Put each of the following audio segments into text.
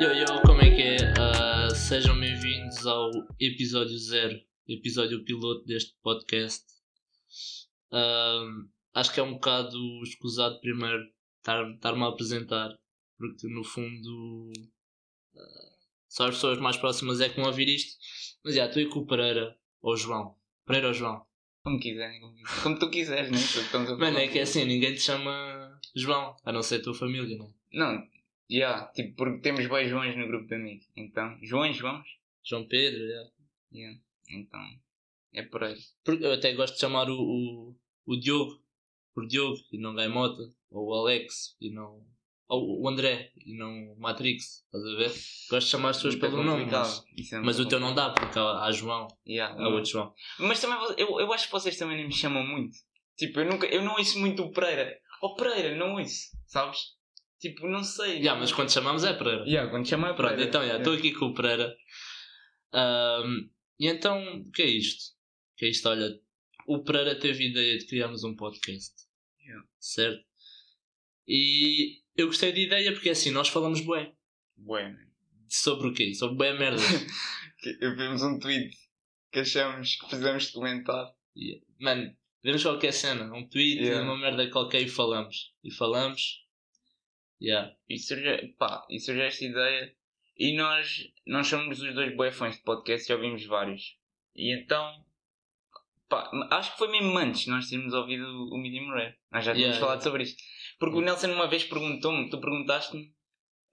Yo, yo, como é que é? Uh, sejam bem-vindos ao episódio zero, episódio piloto deste podcast. Uh, acho que é um bocado escusado primeiro estar-me a apresentar, porque no fundo uh, só as pessoas mais próximas é que vão ouvir isto. Mas já, tu e com o Pereira ou João. Pereira ou João? Como quiserem, como, como tu quiseres, né? Mano, é que é assim, ninguém te chama João, a não ser a tua família, não é? Não, yeah, tipo, porque temos bem Joões no grupo de amigos. Então, Joões, Joões? João Pedro, já. Yeah. Yeah. Então, é por aí. Porque eu até gosto de chamar o, o, o Diogo por Diogo e não Gaimota, ou o Alex e não. Ou o André e não Matrix, estás a ver? Gosto de chamar as pessoas pelo nome, mas, é mas o teu não dá, porque há, há João, yeah, há outro João. Mas também eu, eu acho que vocês também me chamam muito. Tipo, eu, nunca, eu não ouço muito o Pereira. O Pereira, não ouço, sabes? Tipo, não sei. Yeah, mas quando chamamos é Pereira. Yeah, quando chama é Pereira. Pronto, então, estou yeah, aqui com o Pereira. Um, e então, o que é isto? O que é isto? Olha, o Pereira teve a ideia de criarmos um podcast. Yeah. Certo? E eu gostei da ideia porque assim, nós falamos bué. Bué, Sobre o quê? Sobre bué merda. vimos um tweet que achamos que fizemos comentar. Yeah. Mano, vemos qualquer cena, um tweet, yeah. uma merda qualquer e falamos. E falamos. Yeah. E surge, pá, e surge esta ideia. E nós, nós somos os dois bué fãs de podcast, já ouvimos vários. E então Pá, acho que foi mesmo antes nós termos ouvido o Medium Rare. Nós já tínhamos yeah, falado yeah. sobre isto. Porque o Nelson uma vez perguntou-me, tu perguntaste-me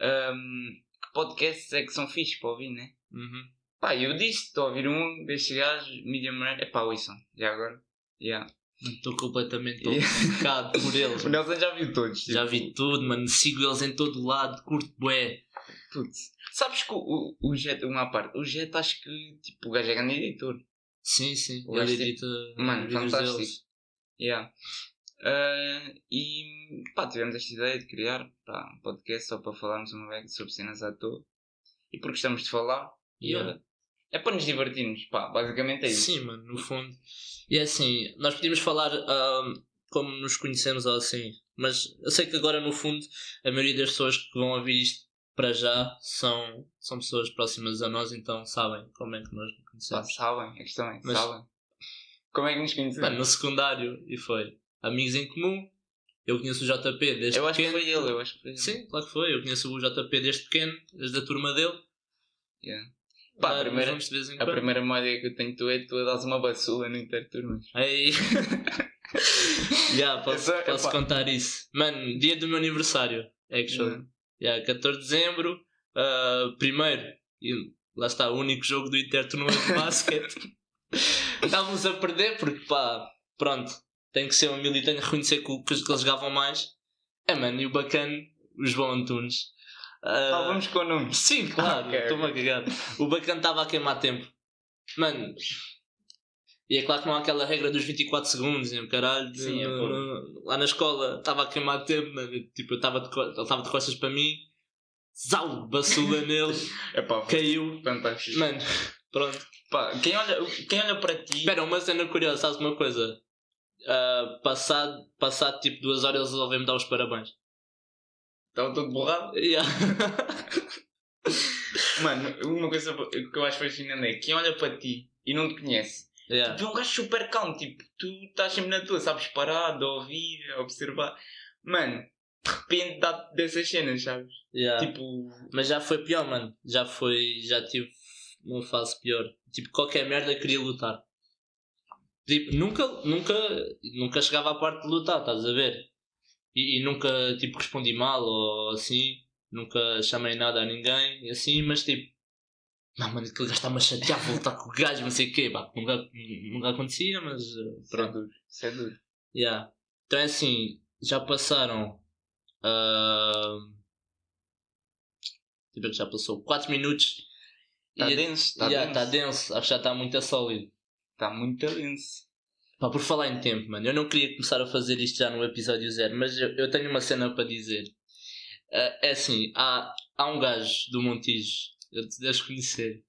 um, que podcasts é que são fixos para ouvir, né? Uhum. Pá, eu disse, estou a ouvir um destes gajos, Medium Rare, é pá, ouçam, já agora. Yeah. Estou completamente obcecado por eles. O Nelson já viu todos. Tipo... Já vi tudo, mano. Sigo eles em todo lado, curto bué. Putz. Sabes que o, o, o Jet, uma parte, o Jet acho que tipo, o gajo é grande editor. Sim, sim. Ele edita Mano, fantástico. Deles. Yeah. Uh, e pá, tivemos esta ideia de criar pá, um podcast só para falarmos uma vez sobre cenas à toa. E porque estamos de falar. Yeah. E, é para nos divertirmos, pá, basicamente é isso. Sim, mano, no fundo. E é assim, nós podíamos falar uh, como nos conhecemos ou assim, mas eu sei que agora no fundo a maioria das pessoas que vão ouvir isto para já são, são pessoas próximas a nós, então sabem como é que nós nos conhecemos. Ah, sabem, a questão é, Mas, sabem. Como é que nos conhecemos? Mano, no secundário, e foi amigos em comum. Eu conheço o JP desde eu pequeno. Eu acho que foi ele, eu acho que foi ele. Sim, claro que foi. Eu conheço o JP desde pequeno, desde a turma dele. Yeah. Pá, a, primeira, a primeira memória que eu tenho tu é tu a dares uma basula no Interturmas. Aí. yeah, posso, posso contar isso. Mano, dia do meu aniversário. Actually. Yeah. Yeah, 14 de dezembro, uh, primeiro, e lá está, o único jogo do Interturno de basquete. Estávamos a perder porque pá, pronto, tem que ser humilde e tenho que reconhecer que, que, que eles jogavam mais. É mano, e o bacana, o João Antunes. Uh, ah, vamos com o nome. Sim, claro, estou-me a cagar. O bacana estava a queimar tempo. Mano, e é claro que não há aquela regra dos 24 segundos, né? caralho. Sim, é lá na escola estava a queimar tempo, tipo, eu estava de, ele estava de costas para mim, zau, basula nele, Epá, caiu. Fantástico. Mano, pronto. Pá, quem, olha, quem olha para ti. Espera, uma cena curiosa, sabes uma coisa? Uh, passado, passado tipo duas horas, eles resolveram-me dar os parabéns. Estava todo borrado? Yeah. Mano, uma coisa que eu acho fascinante é quem olha para ti e não te conhece Yeah. Tipo, é um gajo super calmo, tipo, tu estás sempre na tua, sabes parar, de ouvir, observar. Mano, de repente dá dessas cenas, sabes? Yeah. Tipo. Mas já foi pior, mano. Já foi. Já tive uma fase pior. Tipo, qualquer merda queria lutar. Tipo, nunca, nunca, nunca chegava à parte de lutar, estás a ver? E, e nunca, tipo, respondi mal ou assim. Nunca chamei nada a ninguém, assim, mas tipo, não, mano, aquele gajo está-me a chatear, voltar com o gajo, não sei o quê, pá. Nunca, nunca acontecia, mas uh, pronto. Isso é duro. Yeah. Então é assim, já passaram. Uh, tipo, já passou 4 minutos. Está denso, está yeah, denso. Tá denso, acho que já está muito sólido. Está muito denso. Pá, por falar em tempo, mano, eu não queria começar a fazer isto já no episódio zero, mas eu, eu tenho uma cena para dizer. Uh, é assim, há, há um gajo do Montijo eu te deves conhecer.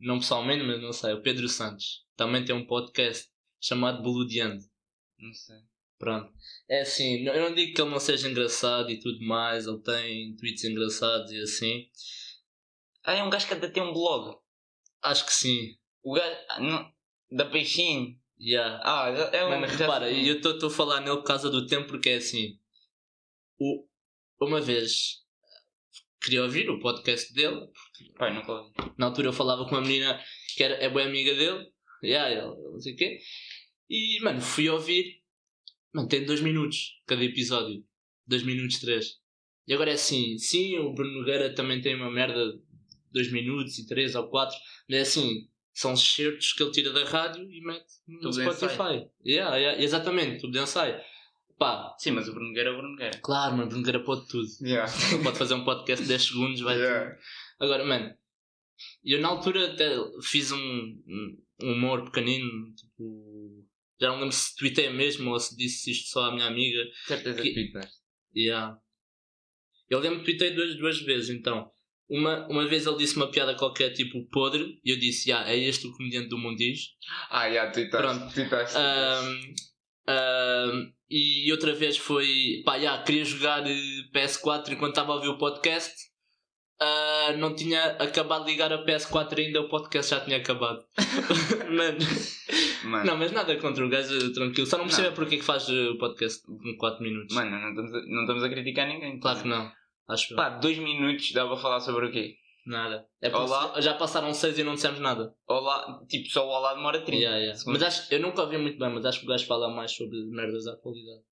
Não pessoalmente, mas não sei. O Pedro Santos. Também tem um podcast chamado Boludeando. Não sei. Pronto. É assim, eu não digo que ele não seja engraçado e tudo mais, ele tem tweets engraçados e assim. Ah, é um gajo que até tem um blog. Acho que sim. O gajo. ah, não, da Peixinho. Yeah. Ah, já- é um. Mano, repara, sei. eu estou a falar nele por causa do tempo porque é assim. O, uma vez queria ouvir o podcast dele. Pai, nunca ouvi. Na altura eu falava com uma menina que era, é boa amiga dele. Yeah, ela, não sei o quê. E, mano, fui ouvir. Mano, tem dois minutos cada episódio. Dois minutos, três. E agora é assim, sim, o Bruno Nogueira também tem uma merda de dois minutos e três ou quatro. Mas é assim, são certos que ele tira da rádio e mete no Tudo Spotify. Yeah, yeah, exatamente, tudo de ensaio. Pá, Sim, mas o Bruno Guerra é o Bruno Guerra. claro, mano, Bruno Nogueira pode tudo. Yeah. Ele pode fazer um podcast de 10 segundos, vai Yeah. Agora, mano, eu na altura até fiz um, um humor pequenino, tipo. Já não lembro se tweetei mesmo ou se disse isto só à minha amiga. Certeza Que- que. Yeah. Eu lembro que tweetei duas, duas vezes, então. Uma, uma vez ele disse uma piada qualquer, tipo podre, e eu disse, yeah, é este o comediante do Montijo. Ah, já. Ahm, ahm, e outra vez foi, pá, yeah, queria jogar eh, PS4 enquanto estava a ouvir o podcast. Ah, não tinha acabado de ligar a PS4 ainda, o podcast já tinha acabado. Mano, Mano, não, mas nada contra o gajo, tranquilo. Só não percebo porque é que faz eh, o podcast com 4 minutos. mano não, estamos a, não estamos a criticar ninguém. Claro que não. Acho eu. Pá, dois minutos dá para falar sobre o quê? Nada. É porque Olá. já passaram 6 e não dissemos nada. Olá, tipo, só o olá demora 30. Yeah, yeah. Mas acho, eu nunca ouvi muito bem, mas acho que o gajo fala mais sobre merdas da atualidade.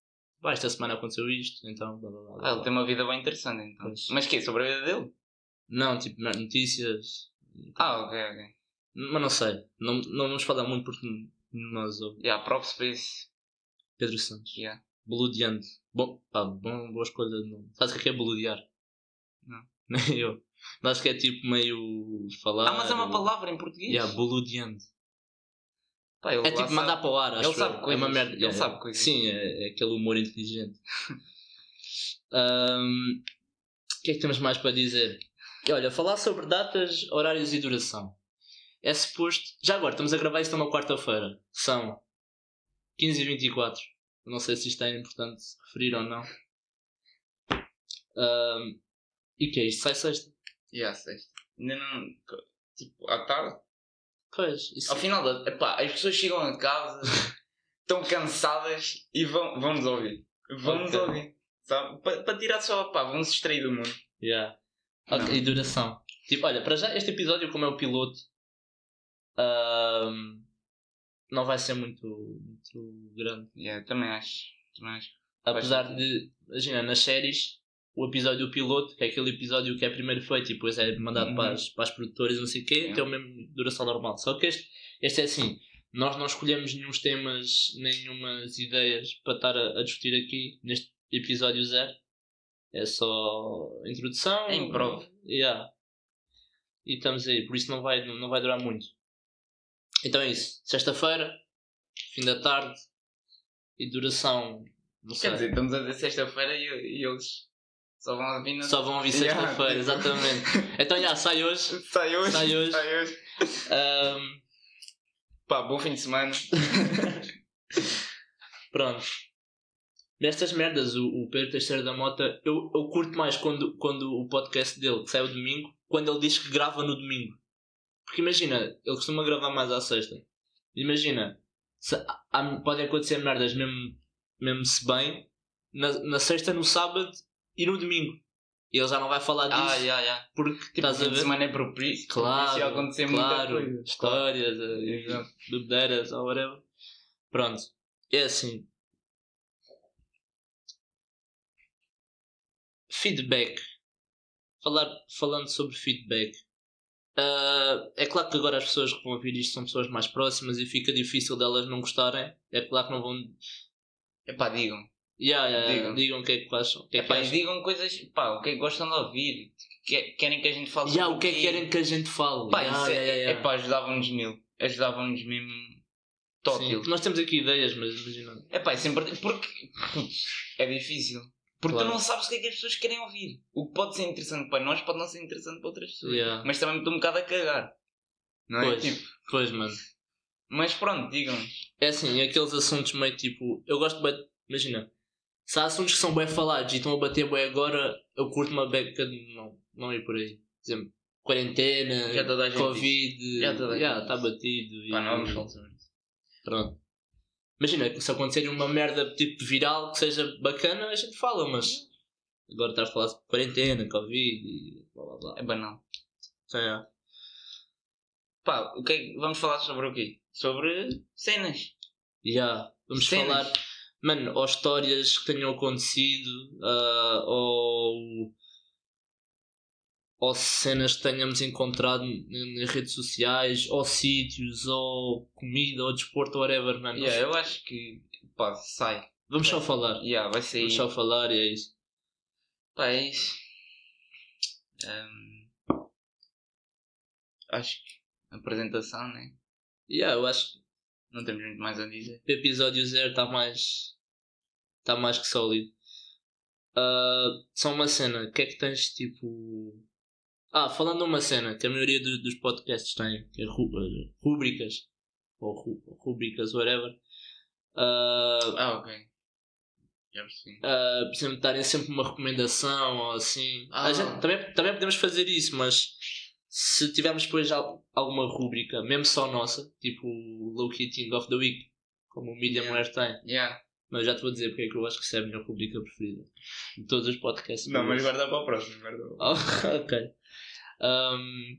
Pá, esta semana aconteceu isto, então blá blá blá. blá, Ah, ele tem uma vida bem interessante então. Pois. Mas quê? Sobre a vida dele? Não, tipo, notícias. Ah, ok, ok. Mas não sei. Não, não vamos falar muito porque nós ouve. Yeah, props para isso. Pedro Santos. Yeah. Boludeando. Bom, pá, bom, boa escolha de nome. Sabes o que é boludear? Não. Nem eu. Mas acho que é tipo meio falar. Ah, mas é uma palavra em português. Yeah, boludeando. Pá, É tipo mandar sabe. para o ar, acho Ele sabe eu. É coisas. uma merda. Ele Yeah, sabe yeah. coisas. Sim, é, é aquele humor inteligente. Ahm, O que é que temos mais para dizer? E olha, falar sobre datas, horários e duração. É suposto. Já agora, estamos a gravar isto numa quarta-feira. São 15h24. Não sei se isto é importante referir ou não. Ahm, e que é isto? Sai sexta? Yeah, sexta. Ainda não. Tipo, à tarde. Pois, isso. Ao final da. Epá, as pessoas chegam a casa, estão cansadas e vão, vão nos ouvir. Vão nos Ok. ouvir. Sabe? Para tirar só, pá, vão se distrair do mundo. Yeah. Ok, Não. e duração. Tipo, olha, para já este episódio, como é o piloto, ahm, não vai ser muito, muito grande. Yeah, também acho. Também acho. Apesar de, imagina, nas séries, o episódio piloto, que é aquele episódio que é primeiro feito e depois é mandado Uhum. para, as, para as produtoras, não sei o quê, Yeah. tem a mesma duração normal. Só que este, este é assim, nós não escolhemos nenhum temas, nenhumas ideias para estar a, a discutir aqui neste episódio zero. É só introdução. É improv. Yeah. E estamos aí, por isso não vai, não vai durar muito. Então é isso. Sexta-feira, fim da tarde e duração. Não sei. Quer dizer, estamos a dizer sexta-feira e, e eles só vão vir na. Só vão ouvir sexta-feira, exatamente. Então já, sai hoje. Sai hoje. Sai hoje. Sai hoje. Ahm, Pá, bom fim de semana. pronto. Nestas merdas, o, o Pedro Teixeira da Mota, eu, eu curto mais quando, quando o podcast dele, que sai ao domingo, quando ele diz que grava no domingo. Porque imagina, ele costuma gravar mais à sexta. Imagina, se, há- podem acontecer merdas mesmo, mesmo se bem, na, na sexta, no sábado e no domingo. E ele já não vai falar disso Ah, yeah, yeah. porque Tipo, estás a ver. semana é propício. Claro, acontecer claro, muita coisa. histórias, eh, Exato. bebedeiras ou whatever. Pronto, é assim. Feedback. Falar, falando sobre feedback. Ah, é claro que agora as pessoas que vão ouvir isto são pessoas mais próximas e fica difícil delas não gostarem. É claro que não vão. Epá, digam. Yeah, yeah, Digam. digam o que é que acham. Que é que Epá, e acham. digam coisas, pá, o que é que gostam de ouvir. Que- Querem que a gente fale Yeah, sobre o que é que querem que a gente fale? Pá, Yeah, isso é, yeah, yeah, yeah. epá, ajudavam-nos mil. Ajudavam-nos mesmo. Porque nós temos aqui ideias, mas imagina. Epá, é sempre. Porque. É difícil. Porque Claro. tu não sabes o que é que as pessoas querem ouvir. O que pode ser interessante para nós pode não ser interessante para outras pessoas. Yeah. Mas também me estou um bocado a cagar. Não é? Pois. Tipo, Pois, mano. mas pronto, digam. É assim, aqueles assuntos meio tipo. Eu gosto bem. Imagina, se há assuntos que são bem falados e estão a bater bem agora, eu curto uma beca de não, não ir por aí. Por exemplo, quarentena, Já gente Covid, Já toda a já gente está batido. Pá, e- não vamos falar sobre isso. Pronto. Imagina, se acontecer uma merda tipo viral que seja bacana, a gente fala, mas agora estás a falar de quarentena, Covid e blá blá blá. É banal. É. Pá, o que é que- vamos falar sobre o quê? Sobre cenas. Já, vamos Cenas. falar, mano, ou histórias que tenham acontecido, ah, ou, ou cenas que tenhamos encontrado nas redes sociais, ou sítios, ou comida, ou desporto, whatever, mano. Yeah, eu acho que, pá, sai. Vamos só falar. Yeah, vai sair. Vamos só falar e é isso. Pá, é isso. Ahm, acho que apresentação, né? Yeah, eu acho que Não temos muito mais a dizer. o episódio zero está mais. está mais que sólido. Ah, só uma cena, o que é que tens tipo. Ah, falando uma cena que a maioria do- dos podcasts tem, que é eh, rúbricas, ou ru rúbricas, whatever. Ah, Ah, ok. Ah, por exemplo, darem sempre uma recomendação ou assim. Ah. A gente- também, também podemos fazer isso, mas se tivermos depois al- alguma rúbrica, mesmo só nossa, tipo Low Key Thing of the Week, como o Medium Yeah. Rare tem. Yeah. Mas já te vou dizer porque é que eu acho que isso é a minha rubrica preferida de todos os podcasts. eu ouço. guarda para o próximo. Guarda para o Oh, ok. Um,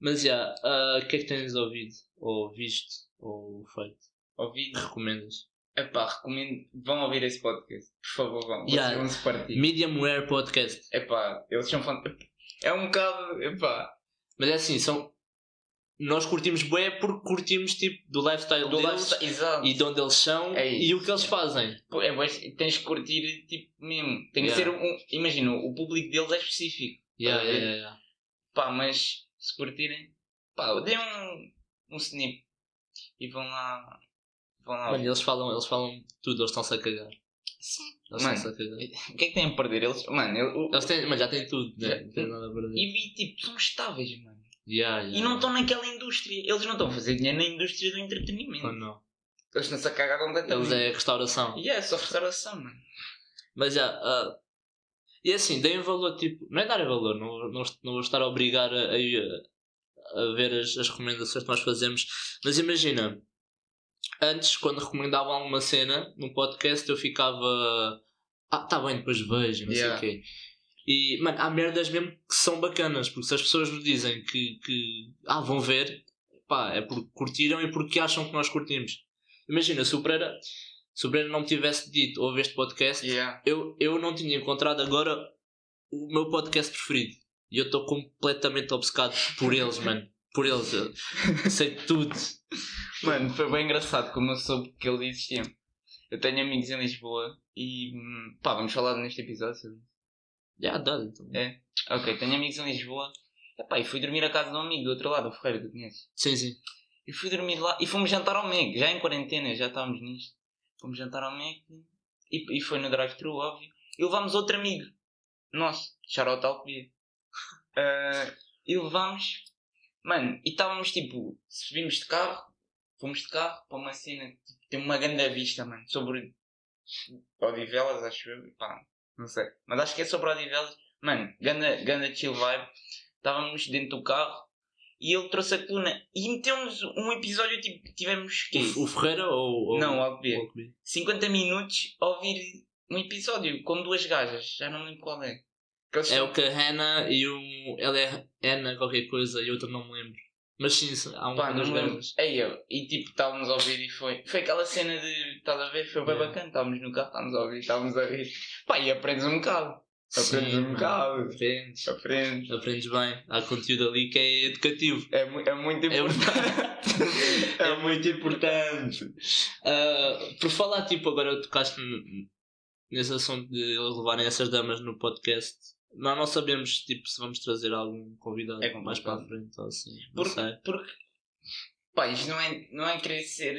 mas já, ah, o que é que tens ouvido? Ou visto? Ou feito? Ouvido. Recomendas? Epá, recomendo. Vão ouvir esse podcast. Por favor, vão. Yeah. Vão se partir. Medium Rare Podcast. Epá, eles são fã. É um bocado. Epá. Mas é assim, são. Nós curtimos bué porque curtimos tipo do lifestyle Do deles lifestyle. Exato. e de onde eles são É e o que eles fazem. Pô, É, bué- tens que curtir, tipo, mesmo. Tem que Yeah. ser um. Imagina, o público deles é específico. Yeah, yeah, yeah, yeah. Pá, mas se curtirem, pá, dê um, um snip e vão lá. Vão lá. Mano, eles falam, eles falam tudo, eles estão-se a cagar. Sim. Eles Mano, estão-se a cagar. O que é que têm a perder? Eles, mano, o- Eles têm, mas já têm tudo, né? Já- não tem nada a perder. e tipo, são estáveis, mano. Yeah, yeah, E não yeah. estão naquela indústria. Eles não estão a fazer dinheiro na indústria do entretenimento. Oh, não. Eles estão-se a cagar completamente. Eles é restauração. E é só restauração, mano. Mas já. ah, e assim, deem valor, tipo. Não é dar valor, não, não, não vou estar a obrigar a, a, a ver as, as recomendações que nós fazemos. Mas imagina, antes, quando recomendavam alguma cena num podcast, eu ficava. Ah, tá bem, depois vejo, não Yeah. sei o quê. E, mano, há merdas mesmo que são bacanas, porque se as pessoas nos dizem que, que ah, vão ver, pá, é porque curtiram e porque acham que nós curtimos. Imagina, se o Pereira, se o Pereira não me tivesse dito ouve este podcast, Yeah. eu, eu não tinha encontrado agora o meu podcast preferido. E eu estou completamente obcecado por eles, mano. Por eles. Eu sei tudo. Mano, foi bem engraçado como eu soube que eles existiam. Eu tenho amigos em Lisboa e hum, pá, vamos falar neste episódio sobre isso. Já dá, então. É. Ok, tenho amigos em Lisboa. Epá, e fui dormir à casa de um amigo do outro lado, o Ferreira, tu conheces? Sim, sim. E fui dormir lá e fomos jantar ao Meg, já em quarentena, já estávamos nisto. Fomos jantar ao Meg e, e foi no drive-thru, óbvio. E levámos outro amigo nosso, Charlotte Alcobia. uh, e levámos, mano, e estávamos tipo, se vimos de carro, fomos de carro para uma cena, tipo, tem uma grande vista, mano, sobre Odivelas, acho eu, pá, não sei. Mas acho que é sobre Odivelas. Mano, ganda, ganda chill vibe. Estávamos dentro do carro e ele trouxe a coluna e meteu-nos um episódio tipo que tivemos que O, o Ferreira ou. ou Não, o Alcobia? 50 minutos a ouvir um episódio com duas gajas, já não lembro qual é. É são- o que a Hannah e um. Ela é Ana qualquer coisa e outra não me lembro. Mas sim, há um Pá, não me lembro. gajas. Ei, eu, e tipo, estávamos a ouvir e foi. Foi aquela cena de. Estás a ver? Foi bem Yeah. bacana. Estávamos no carro, estávamos a ouvir, estávamos a rir. Pá, e aprendes um bocado. Aprendes Sim, um bocado. Aprendes. Aprendes. Aprendes bem. Há conteúdo ali que é educativo. É, mu- é muito É importante. é muito importante. Ah, por falar, tipo, agora tocaste nesse assunto de eles levarem essas damas no podcast. Nós não sabemos tipo, se vamos trazer algum convidado É mais para a frente ou assim. Não Porque, sei. porque pá, isto não é, não é querer ser.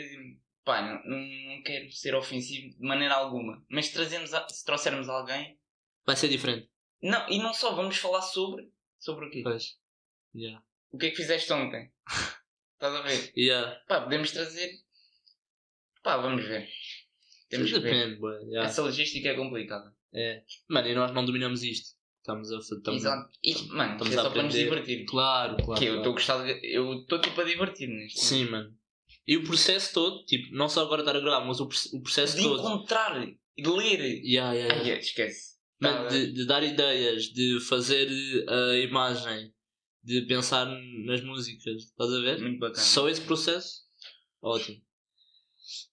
Pá, não, não, não quero ser ofensivo de maneira alguma. Mas trazemos a- se trouxermos alguém. Vai ser diferente. Não, e não só, vamos falar sobre. Sobre o quê? Pois. Yeah. O que é que fizeste ontem? Estás a ver? Yeah. Pá, podemos trazer. Pá, vamos ver. Temos que ver. Depende, boy. Yeah. Essa logística é complicada. É. Mano, e nós não dominamos isto. Estamos a fazer. Estamos, Exato. E, mano, estamos isto é a só para nos divertir. Claro, claro. que eu claro. estou de... Eu estou tipo a divertir-me nisto. Sim, mano. E o processo todo, tipo, não só agora estar a gravar, mas o, o processo De todo. encontrar e de ler. Yeah, yeah, yeah. esquece. Mano, Tá, de, de dar ideias, de fazer a imagem, de pensar nas músicas, estás a ver? Muito bacana. Só esse processo, ótimo.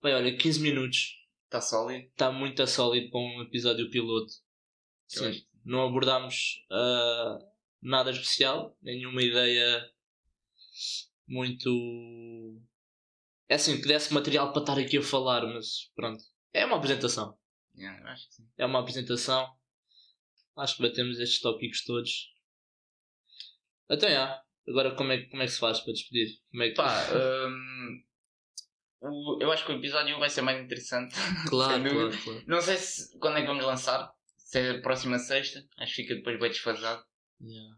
Bem, olha, 15 minutos, Está sólido. está muito sólido para um episódio piloto. Sim. Não abordámos ah, nada especial, nenhuma ideia muito. É assim, que desse material para estar aqui a falar, mas pronto. É uma apresentação. Yeah. É uma apresentação. Acho que batemos estes tópicos todos. Então, já. Agora, como é, que- como é que se faz para despedir? Como é que... Pá, hum, o- eu acho que o episódio vai ser mais interessante. claro, claro, claro. Não sei se, quando é que vamos lançar. Se é a próxima sexta. Acho que fica depois bem desfasado. Yeah.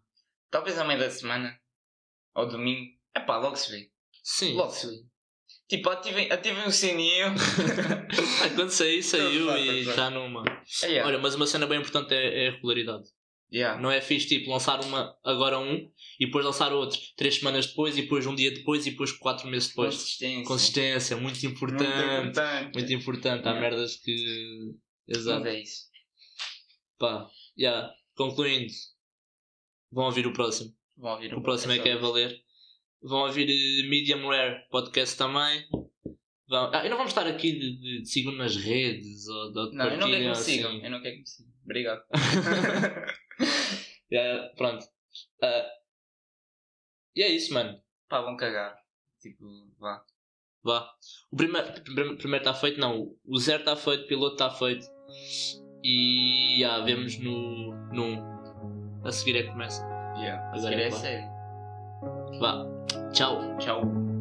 Talvez à meia da semana. Ou domingo. É pá, logo se vê. Sim. Logo se vê. Tipo, ativem, ativem o sininho. Quando sair, saiu e está numa. Ah, yeah. Olha, mas uma cena bem importante é, é a regularidade. Yeah. Não é fixe, tipo, lançar uma agora um e depois lançar outro três semanas depois e depois um dia depois e depois quatro meses depois. Consistência. Consistência, muito Muito importante. importante. Muito importante. Há Yeah. merdas que. Exato. Mas é isso. Pá, yeah. concluindo, vão ouvir o próximo. Vão ouvir O próximo é que é valer. Vão ouvir eh, Medium Rare Podcast também. Vão... Ah, e não vamos estar aqui de, de, de sigam nas redes ou de, de Não, eu não quero que me sigam. assim. Eu não quero que me sigam. Obrigado. Yeah, pronto. Ah, e é isso, mano. Pá, vão cagar. Tipo, vá. Vá. O primeiro está primeiro tá feito, não. O zero está feito, o piloto está feito. E já vemos no, no. A seguir é que começa. Yeah. A seguir é é sério. Vá. Tchau. Tchau.